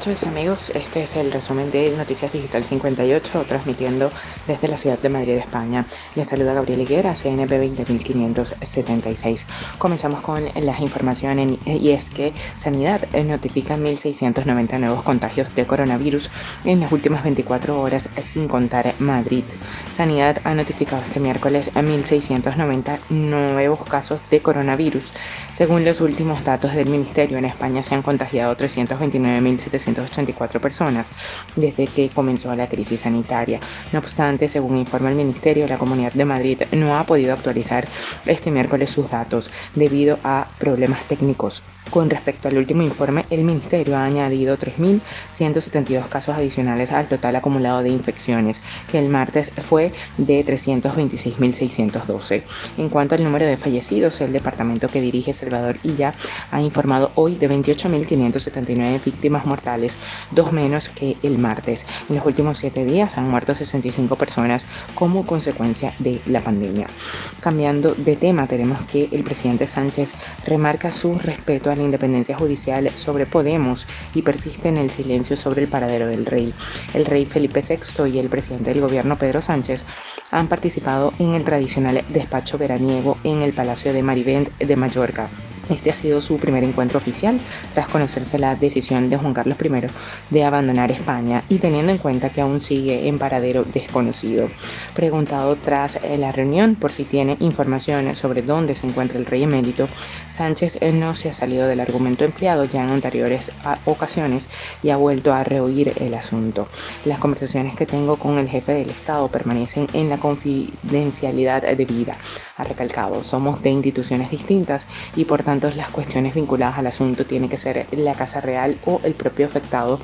noches amigos, este es el resumen de Noticias Digital 58 transmitiendo desde la ciudad de Madrid, España. Les saluda Gabriel Higuera, CNP 20576. Comenzamos con las informaciones y es que Sanidad notifica 1.690 nuevos contagios de coronavirus en las últimas 24 horas sin contar Madrid. Sanidad ha notificado este miércoles 1.690 nuevos casos de coronavirus. Según los últimos datos del Ministerio, en España se han contagiado 329.784 personas desde que comenzó la crisis sanitaria. No obstante, según informa el Ministerio, la Comunidad de Madrid no ha podido actualizar este miércoles sus datos debido a problemas técnicos. Con respecto al último informe, el Ministerio ha añadido 3.172 casos adicionales al total acumulado de infecciones, que el martes fue de 326.612. En cuanto al número de fallecidos, el departamento que dirige Salvador Illa ha informado hoy de 28.579 víctimas mortales, dos menos que el martes. En los últimos siete días han muerto 65 personas como consecuencia de la pandemia. Cambiando de tema, tenemos que el presidente Sánchez remarca su respeto a la independencia judicial sobre Podemos y persiste en el silencio sobre el paradero del rey. El rey Felipe VI y el presidente del gobierno Pedro Sánchez han participado en el tradicional despacho veraniego en el Palacio de Marivent de Mallorca. Este ha sido su primer encuentro oficial tras conocerse la decisión de Juan Carlos I de abandonar España y teniendo en cuenta que aún sigue en paradero desconocido. Preguntado tras eh, la reunión por si tiene información sobre dónde se encuentra el rey emérito, Sánchez eh, no se ha salido del argumento empleado ya en anteriores ah, ocasiones y ha vuelto a rehuir el asunto. Las conversaciones que tengo con el jefe del Estado permanecen en la confidencialidad debida, ha recalcado. Somos de instituciones distintas y por tanto las cuestiones vinculadas al asunto tiene que ser la Casa Real o el propio afectado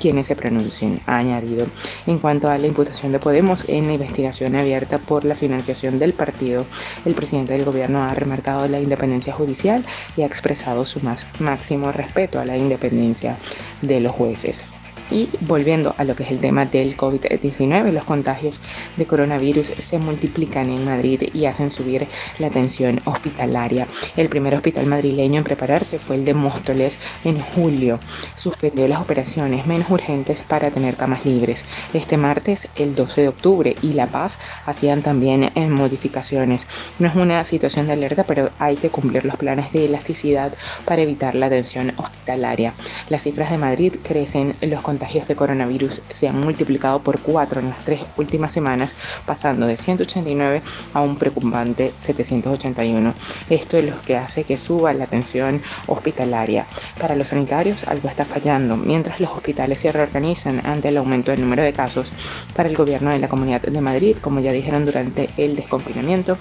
quienes se pronuncien, ha añadido. En cuanto a la imputación de Podemos en la investigación abierta por la financiación del partido, el presidente del gobierno ha remarcado la independencia judicial y ha expresado su máximo respeto a la independencia de los jueces. Y volviendo a lo que es el tema del COVID-19, los contagios de coronavirus se multiplican en Madrid y hacen subir la tensión hospitalaria. El primer hospital madrileño en prepararse fue el de Móstoles en julio. Suspendió las operaciones menos urgentes para tener camas libres. Este martes, el 12 de octubre, y La Paz hacían también eh, modificaciones. No es una situación de alerta, pero hay que cumplir los planes de elasticidad para evitar la tensión hospitalaria. Las cifras de Madrid crecen, los contagios de coronavirus se han multiplicado por cuatro en las tres últimas semanas, pasando de 189 a un preocupante 781. Esto es lo que hace que suba la atención hospitalaria. Para los sanitarios algo está fallando. Mientras los hospitales se reorganizan ante el aumento del número de casos, para el gobierno de la Comunidad de Madrid, como ya dijeron durante el desconfinamiento,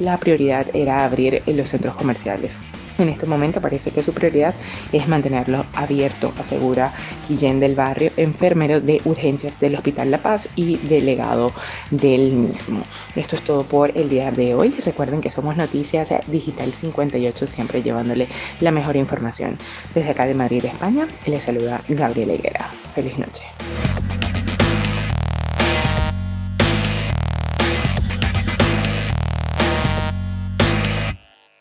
la prioridad era abrir los centros comerciales. En este momento parece que su prioridad es mantenerlo abierto, asegura Guillén del Barrio, enfermero de urgencias del Hospital La Paz y delegado del mismo. Esto es todo por el día de hoy. Recuerden que somos Noticias Digital 58, siempre llevándole la mejor información. Desde acá de Madrid, España, les saluda Gabriela Higuera. Feliz noche.